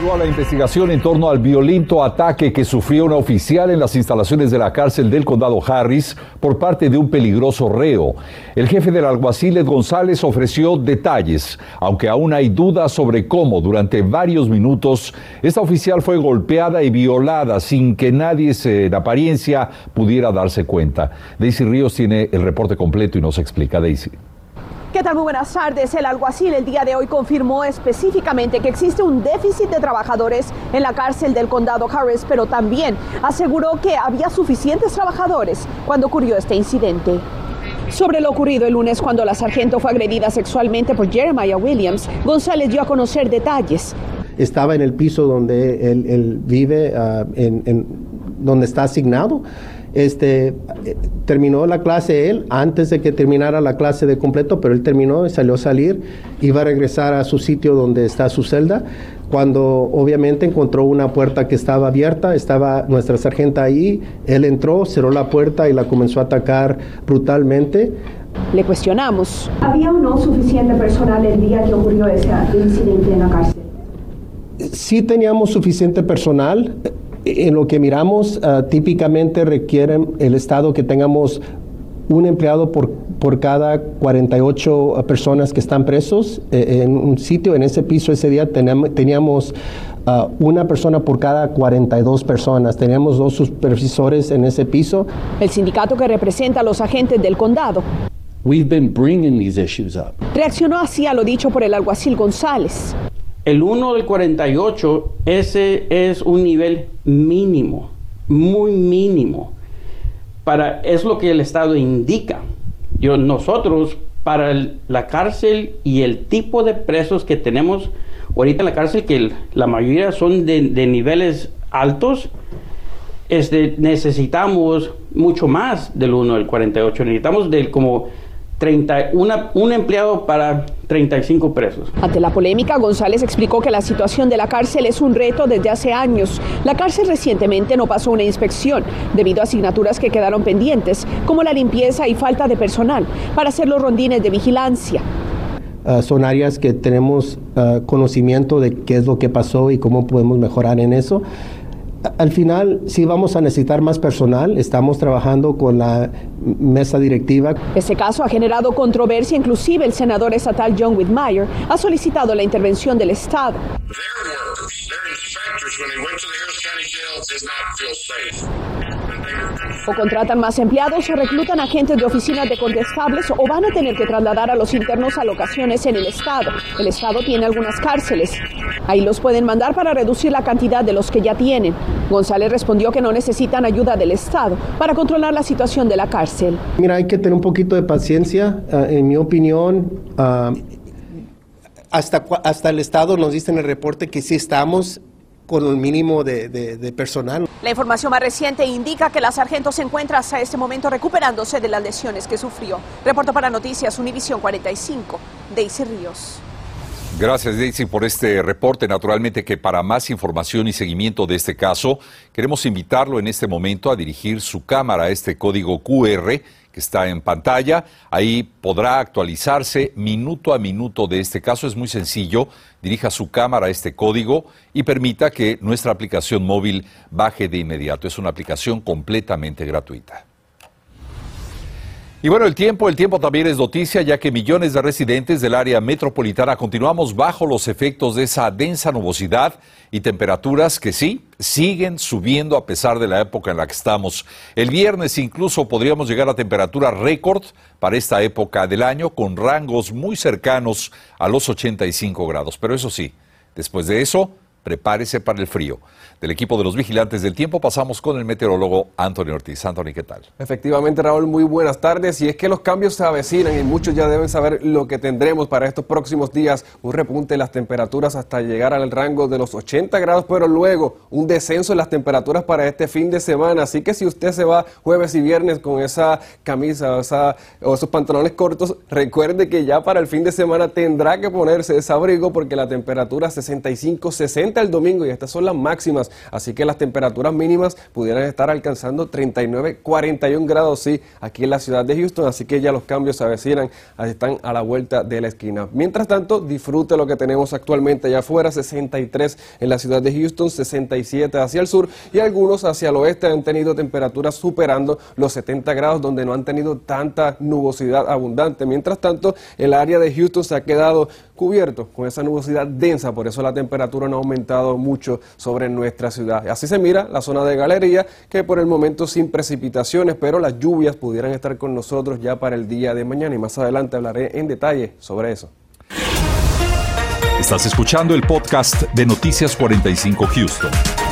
Continúa la investigación en torno al violento ataque que sufrió una oficial en las instalaciones de la cárcel del condado Harris por parte de un peligroso reo. El jefe del alguacil Ed González ofreció detalles, aunque aún hay dudas sobre cómo durante varios minutos esta oficial fue golpeada y violada sin que nadie en apariencia pudiera darse cuenta. Daisy Ríos tiene el reporte completo y nos explica Daisy. ¿Qué tal? Muy buenas tardes. El alguacil el día de hoy confirmó específicamente que existe un déficit de trabajadores en la cárcel del condado Harris, pero también aseguró que había suficientes trabajadores cuando ocurrió este incidente. Sobre lo ocurrido el lunes cuando la sargento fue agredida sexualmente por Jeremiah Williams, González dio a conocer detalles. Estaba en el piso donde él, vive, ah, en, donde está asignado este, terminó la clase él antes de que terminara la clase de completo, pero él terminó y salió a salir, iba a regresar a su sitio donde está su celda, cuando obviamente encontró una puerta que estaba abierta, estaba nuestra sargenta ahí, él entró, cerró la puerta y la comenzó a atacar brutalmente. Le cuestionamos. ¿Había o no suficiente personal el día que ocurrió ese incidente en la cárcel? Sí teníamos suficiente personal en lo que miramos, ah, típicamente requieren el Estado que tengamos un empleado por, por cada 48 personas que están presos. Eh, en un sitio, en ese piso, ese día teníamos ah, una persona por cada 42 personas. Teníamos dos supervisores en ese piso. El sindicato que representa a los agentes del condado. We've been bringing these issues up. Reaccionó así a lo dicho por el alguacil González. El 1 del 48, ese es un nivel mínimo, muy mínimo. Para, es lo que el Estado indica. Yo, nosotros, para la cárcel y el tipo de presos que tenemos ahorita en la cárcel, que la mayoría son de, niveles altos, este, necesitamos mucho más del 1 del 48. Necesitamos del como 30, un empleado para 35 presos. Ante la polémica, González explicó que la situación de la cárcel es un reto desde hace años. La cárcel recientemente no pasó una inspección debido a asignaturas que quedaron pendientes, como la limpieza y falta de personal para hacer los rondines de vigilancia. Ah, son áreas que tenemos ah, conocimiento de qué es lo que pasó y cómo podemos mejorar en eso al final sí vamos a necesitar más personal. Estamos trabajando con la mesa directiva. Este caso ha generado controversia. Inclusive el senador estatal John Whitmire ha solicitado la intervención del Estado. O contratan más empleados o reclutan agentes de oficinas de contestables o van a tener que trasladar a los internos a locaciones en el Estado. El Estado tiene algunas cárceles. Ahí los pueden mandar para reducir la cantidad de los que ya tienen. González respondió que no necesitan ayuda del Estado para controlar la situación de la cárcel. Mira, hay que tener un poquito de paciencia. Ah, en mi opinión, ah, hasta, hasta el Estado nos dice en el reporte que sí estamos con un mínimo de, personal. La información más reciente indica que la sargento se encuentra hasta este momento recuperándose de las lesiones que sufrió. Reporto para Noticias Univisión 45, Daisy Ríos. Gracias Daisy por este reporte. Naturalmente que para más información y seguimiento de este caso, queremos invitarlo en este momento a dirigir su cámara a este código QR que está en pantalla. Ahí podrá actualizarse minuto a minuto de este caso. Es muy sencillo. Dirija su cámara a este código y permita que nuestra aplicación móvil baje de inmediato. Es una aplicación completamente gratuita. Y bueno, el tiempo, el tiempo también es noticia, ya que millones de residentes del área metropolitana continuamos bajo los efectos de esa densa nubosidad y temperaturas que sí, siguen subiendo a pesar de la época en la que estamos. El viernes incluso podríamos llegar a temperaturas récord para esta época del año, con rangos muy cercanos a los 85 grados. Pero eso sí, después de eso, prepárese para el frío. Del equipo de los vigilantes del tiempo pasamos con el meteorólogo Anthony Ortiz. Anthony, ¿qué tal? Efectivamente, Raúl, muy buenas tardes. Y es que los cambios se avecinan y muchos ya deben saber lo que tendremos para estos próximos días. Un repunte de las temperaturas hasta llegar al rango de los 80 grados, pero luego un descenso en las temperaturas para este fin de semana. Así que si usted se va jueves y viernes con esa camisa o, esa, o esos pantalones cortos, recuerde que ya para el fin de semana tendrá que ponerse ese abrigo porque la temperatura 65-60 70 el domingo y estas son las máximas, así que las temperaturas mínimas pudieran estar alcanzando 39, 41 grados, sí, aquí en la ciudad de Houston, así que ya los cambios se avecinan, están a la vuelta de la esquina. Mientras tanto, disfrute lo que tenemos actualmente allá afuera, 63 en la ciudad de Houston, 67 hacia el sur y algunos hacia el oeste han tenido temperaturas superando los 70 grados donde no han tenido tanta nubosidad abundante. Mientras tanto, el área de Houston se ha quedado cubierto con esa nubosidad densa, por eso la temperatura no ha mucho sobre nuestra ciudad. Así se mira la zona de galería, que por el momento sin precipitaciones, pero las lluvias pudieran estar con nosotros ya para el día de mañana y más adelante hablaré en detalle sobre eso. Estás escuchando el podcast de Noticias 45 Houston.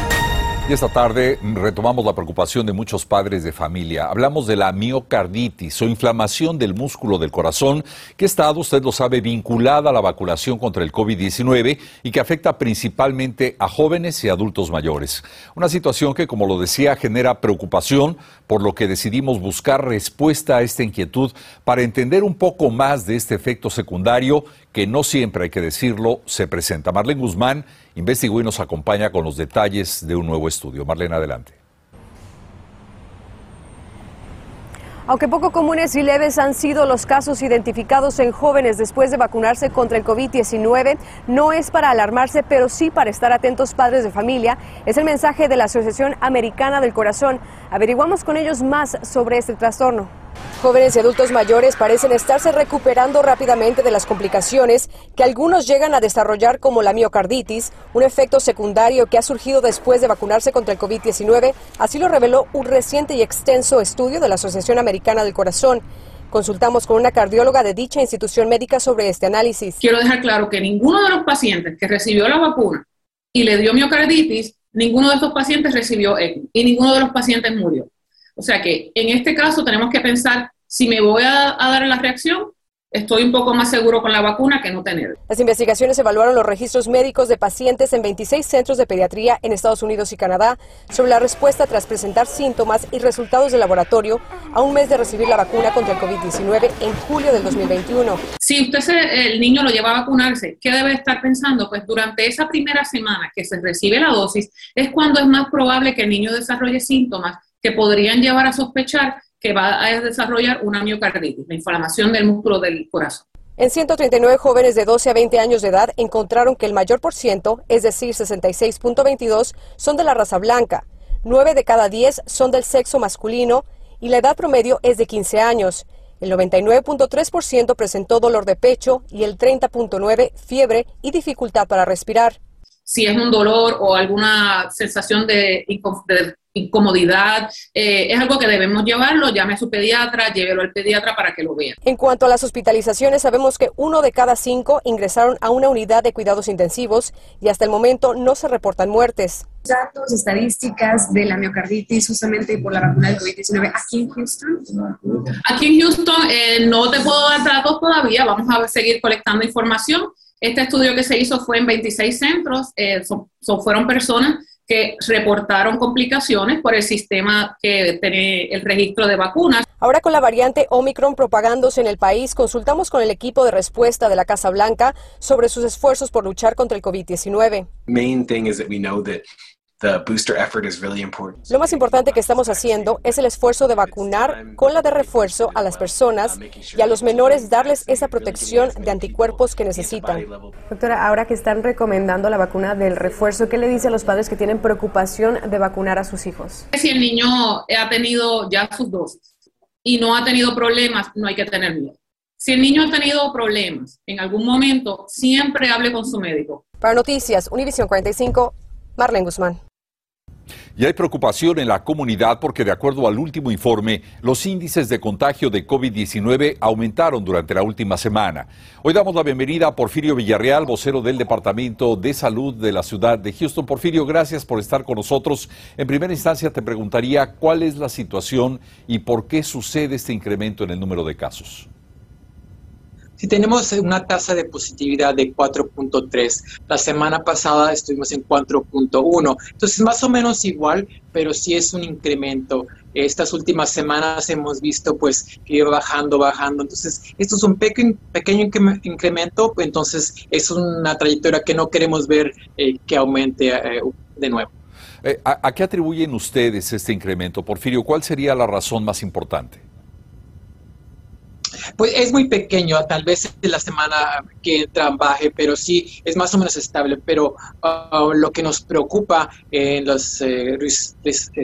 Y esta tarde retomamos la preocupación de muchos padres de familia. Hablamos de la miocarditis o inflamación del músculo del corazón, que está, usted lo sabe, vinculada a la vacunación contra el COVID-19 y que afecta principalmente a jóvenes y adultos mayores. Una situación que, como lo decía, genera preocupación, por lo que decidimos buscar respuesta a esta inquietud para entender un poco más de este efecto secundario que no siempre, hay que decirlo, se presenta. Marlene Guzmán investigó y nos acompaña con los detalles de un nuevo estudio. Marlene, adelante. Aunque poco comunes y leves han sido los casos identificados en jóvenes después de vacunarse contra el COVID-19, no es para alarmarse, pero sí para estar atentos padres de familia. Es el mensaje de la Asociación Americana del Corazón. Averiguamos con ellos más sobre este trastorno. Jóvenes y adultos mayores parecen estarse recuperando rápidamente de las complicaciones que algunos llegan a desarrollar como la miocarditis, un efecto secundario que ha surgido después de vacunarse contra el COVID-19. Así lo reveló un reciente y extenso estudio de la Asociación Americana del Corazón. Consultamos con una cardióloga de dicha institución médica sobre este análisis. Quiero dejar claro que ninguno de los pacientes que recibió la vacuna y le dio miocarditis, ninguno de estos pacientes recibió ECMO y ninguno de los pacientes murió. O sea que en este caso tenemos que pensar si me voy a, dar la reacción estoy un poco más seguro con la vacuna que no tener. Las investigaciones evaluaron los registros médicos de pacientes en 26 centros de pediatría en Estados Unidos y Canadá sobre la respuesta tras presentar síntomas y resultados de laboratorio a un mes de recibir la vacuna contra el COVID-19 en julio del 2021. Si usted se, el niño lo lleva a vacunarse, ¿qué debe estar pensando? Pues durante esa primera semana que se recibe la dosis es cuando es más probable que el niño desarrolle síntomas que podrían llevar a sospechar que va a desarrollar una miocarditis, la inflamación del músculo del corazón. En 139 jóvenes de 12 a 20 años de edad encontraron que el mayor por ciento, es decir, 66.22, son de la raza blanca, 9 de cada 10 son del sexo masculino y la edad promedio es de 15 años. El 99.3% presentó dolor de pecho y el 30.9% fiebre y dificultad para respirar. Si es un dolor o alguna sensación de, de incomodidad, eh, es algo que debemos llevarlo, llame a su pediatra, llévelo al pediatra para que lo vea. En cuanto a las hospitalizaciones, sabemos que uno de cada cinco ingresaron a una unidad de cuidados intensivos y hasta el momento no se reportan muertes. Datos, estadísticas de la miocarditis justamente por la vacuna del COVID-19 aquí en Houston. Aquí en Houston eh, no te puedo dar datos todavía, vamos a seguir colectando información. Este estudio que se hizo fue en 26 centros, eh, fueron personas que reportaron complicaciones por el sistema que tiene el registro de vacunas. Ahora con la variante Omicron propagándose en el país, consultamos con el equipo de respuesta de la Casa Blanca sobre sus esfuerzos por luchar contra el COVID-19. Lo más importante que estamos haciendo es el esfuerzo de vacunar con la de refuerzo a las personas y a los menores darles esa protección de anticuerpos que necesitan. Doctora, ahora que están recomendando la vacuna del refuerzo, ¿qué le dice a los padres que tienen preocupación de vacunar a sus hijos? Si el niño ha tenido ya sus dosis y no ha tenido problemas, no hay que tener miedo. Si el niño ha tenido problemas en algún momento, siempre hable con su médico. Para Noticias, Univision 45, Marlene Guzmán. Y hay preocupación en la comunidad porque, de acuerdo al último informe, los índices de contagio de COVID-19 aumentaron durante la última semana. Hoy damos la bienvenida a Porfirio Villarreal, vocero del Departamento de Salud de la ciudad de Houston. Porfirio, gracias por estar con nosotros. En primera instancia, te preguntaría cuál es la situación y por qué sucede este incremento en el número de casos. Si tenemos una tasa de positividad de 4.3, la semana pasada estuvimos en 4.1, entonces más o menos igual, pero sí es un incremento. estas últimas semanas hemos visto pues que iba bajando, bajando. Entonces, esto es un pequeño, pequeño incremento, entonces es una trayectoria que no queremos ver eh, que aumente eh, de nuevo. Eh, ¿A qué atribuyen ustedes este incremento? Porfirio, ¿cuál sería la razón más importante? Pues es muy pequeño, tal vez la semana que trabaje, pero sí es más o menos estable. Pero uh, lo que nos preocupa en los eh,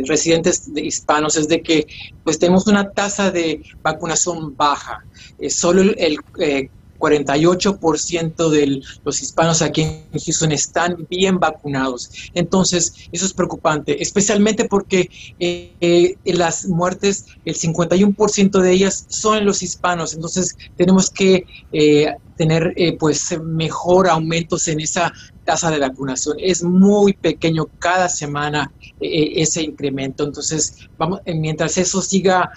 residentes hispanos es de que pues tenemos una tasa de vacunación baja. Eh, solo el, el eh, 48% de los hispanos aquí en Houston están bien vacunados. Entonces, eso es preocupante, especialmente porque eh, las muertes, el 51% de ellas son los hispanos. Entonces, tenemos que eh, tener eh, pues mejor aumentos en esa tasa de vacunación. Es muy pequeño cada semana ese incremento. Entonces, vamos, mientras eso siga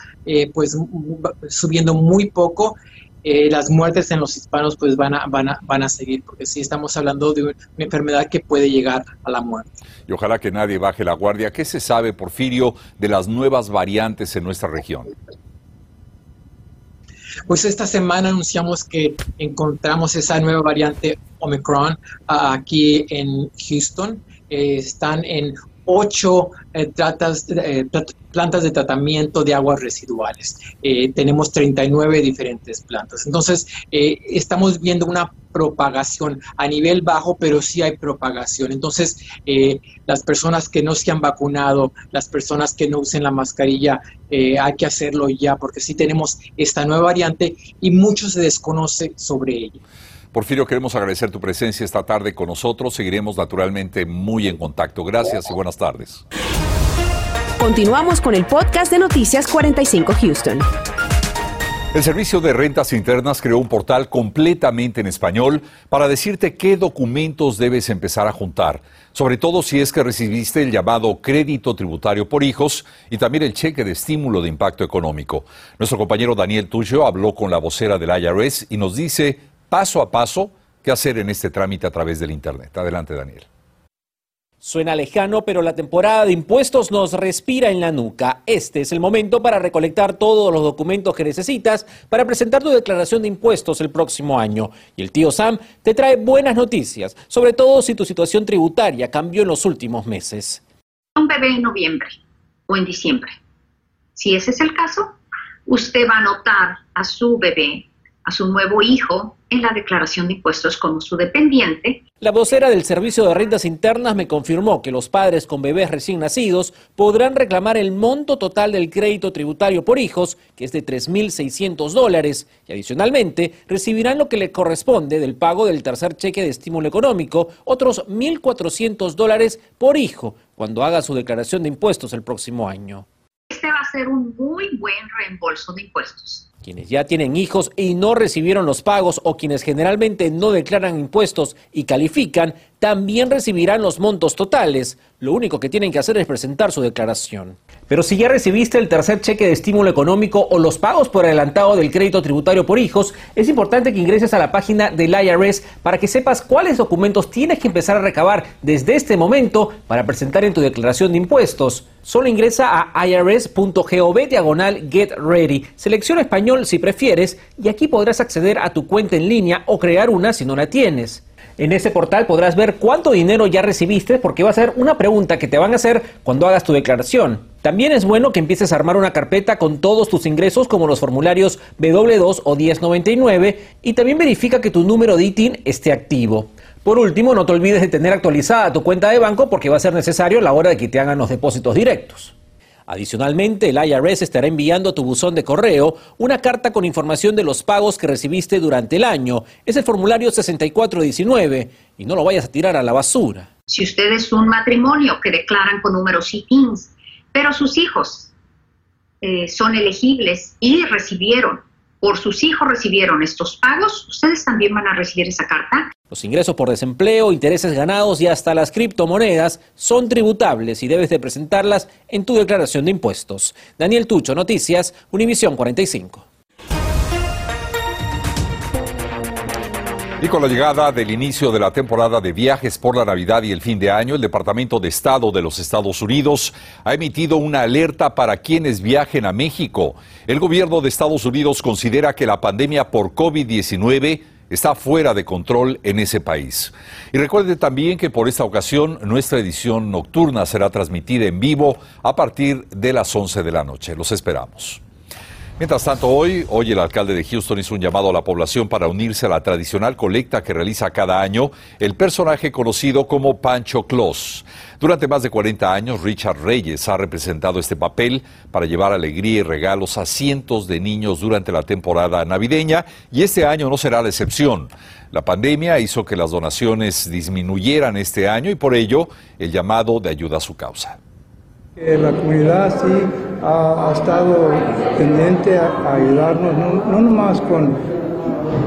pues subiendo muy poco, eh, las muertes en los hispanos pues van a, van, a, van a seguir, porque sí estamos hablando de una enfermedad que puede llegar a la muerte. Y ojalá que nadie baje la guardia. ¿Qué se sabe, Porfirio, de las nuevas variantes en nuestra región? Pues esta semana anunciamos que encontramos esa nueva variante Omicron ah, aquí en Houston. Eh, están en ocho eh, eh, plantas de tratamiento de aguas residuales. Eh, tenemos 39 diferentes plantas. Entonces, estamos viendo una propagación a nivel bajo, pero sí hay propagación. Entonces, las personas que no se han vacunado, las personas que no usen la mascarilla, hay que hacerlo ya, porque sí tenemos esta nueva variante y mucho se desconoce sobre ella. Porfirio, queremos agradecer tu presencia esta tarde con nosotros. Seguiremos naturalmente muy en contacto. Gracias y buenas tardes. Continuamos con el podcast de Noticias 45 Houston. El Servicio de Rentas Internas creó un portal completamente en español para decirte qué documentos debes empezar a juntar, sobre todo si es que recibiste el llamado crédito tributario por hijos y también el cheque de estímulo de impacto económico. Nuestro compañero Daniel Tuyo habló con la vocera del IRS y nos dice paso a paso qué hacer en este trámite a través del Internet. Adelante, Daniel. Suena lejano, pero la temporada de impuestos nos respira en la nuca. Este es el momento para recolectar todos los documentos que necesitas para presentar tu declaración de impuestos el próximo año. Y el tío Sam te trae buenas noticias, sobre todo si tu situación tributaria cambió en los últimos meses. Un bebé en noviembre o en diciembre. Si ese es el caso, usted va a anotar a su bebé a su nuevo hijo en la declaración de impuestos como su dependiente. La vocera del Servicio de Rentas Internas me confirmó que los padres con bebés recién nacidos podrán reclamar el monto total del crédito tributario por hijos, que es de 3.600 dólares, y adicionalmente recibirán lo que le corresponde del pago del tercer cheque de estímulo económico, otros 1.400 dólares por hijo, cuando haga su declaración de impuestos el próximo año. Este va a ser un muy buen reembolso de impuestos quienes ya tienen hijos y no recibieron los pagos o quienes generalmente no declaran impuestos y califican, también recibirán los montos totales. Lo único que tienen que hacer es presentar su declaración. Pero si ya recibiste el tercer cheque de estímulo económico o los pagos por adelantado del crédito tributario por hijos, es importante que ingreses a la página del IRS para que sepas cuáles documentos tienes que empezar a recabar desde este momento para presentar en tu declaración de impuestos. Solo ingresa a irs.gov diagonal get ready. Selecciona español si prefieres y aquí podrás acceder a tu cuenta en línea o crear una si no la tienes. En ese portal podrás ver cuánto dinero ya recibiste porque va a ser una pregunta que te van a hacer cuando hagas tu declaración. También es bueno que empieces a armar una carpeta con todos tus ingresos como los formularios W2 o 1099 y también verifica que tu número de ITIN esté activo. Por último, no te olvides de tener actualizada tu cuenta de banco porque va a ser necesario a la hora de que te hagan los depósitos directos. Adicionalmente, el IRS estará enviando a tu buzón de correo una carta con información de los pagos que recibiste durante el año. Es el formulario 6419 y no lo vayas a tirar a la basura. Si usted es un matrimonio que declaran con números ITINs, pero sus hijos eh, son elegibles y recibieron por sus hijos recibieron estos pagos, ustedes también van a recibir esa carta. Los ingresos por desempleo, intereses ganados y hasta las criptomonedas son tributables y debes de presentarlas en tu declaración de impuestos. Daniel Tucho, Noticias, Univisión 45. Y con la llegada del inicio de la temporada de viajes por la Navidad y el fin de año, el Departamento de Estado de los Estados Unidos ha emitido una alerta para quienes viajen a México. El gobierno de Estados Unidos considera que la pandemia por COVID-19 está fuera de control en ese país. Y recuerde también que por esta ocasión nuestra edición nocturna será transmitida en vivo a partir de las 11 de la noche. Los esperamos. Mientras tanto, hoy, hoy el alcalde de Houston hizo un llamado a la población para unirse a la tradicional colecta que realiza cada año el personaje conocido como Pancho Claus. Durante más de 40 años, Richard Reyes ha representado este papel para llevar alegría y regalos a cientos de niños durante la temporada navideña y este año no será la excepción. La pandemia hizo que las donaciones disminuyeran este año y por ello el llamado de ayuda a su causa. La comunidad sí ha, estado pendiente a, ayudarnos, no, no, nomás con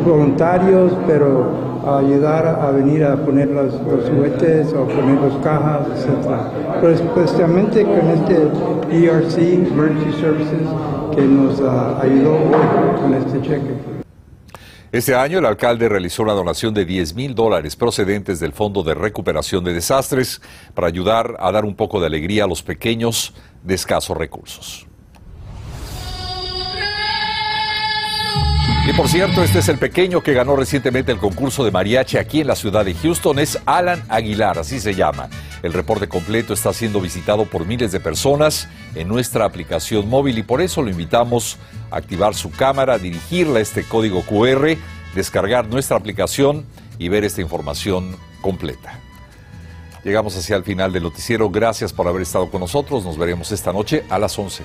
voluntarios, pero a ayudar a venir a poner los, juguetes o poner las cajas, etc. Pero especialmente con este ERC, Emergency Services, que nos uh, ayudó con este cheque. Este año el alcalde realizó una donación de 10 mil dólares procedentes del Fondo de Recuperación de Desastres para ayudar a dar un poco de alegría a los pequeños de escasos recursos. Y por cierto, este es el pequeño que ganó recientemente el concurso de mariachi aquí en la ciudad de Houston. Es Alan Aguilar, así se llama. El reporte completo está siendo visitado por miles de personas en nuestra aplicación móvil y por eso lo invitamos a activar su cámara, dirigirla a este código QR, descargar nuestra aplicación y ver esta información completa. Llegamos hacia el final del noticiero. Gracias por haber estado con nosotros. Nos veremos esta noche a las 11.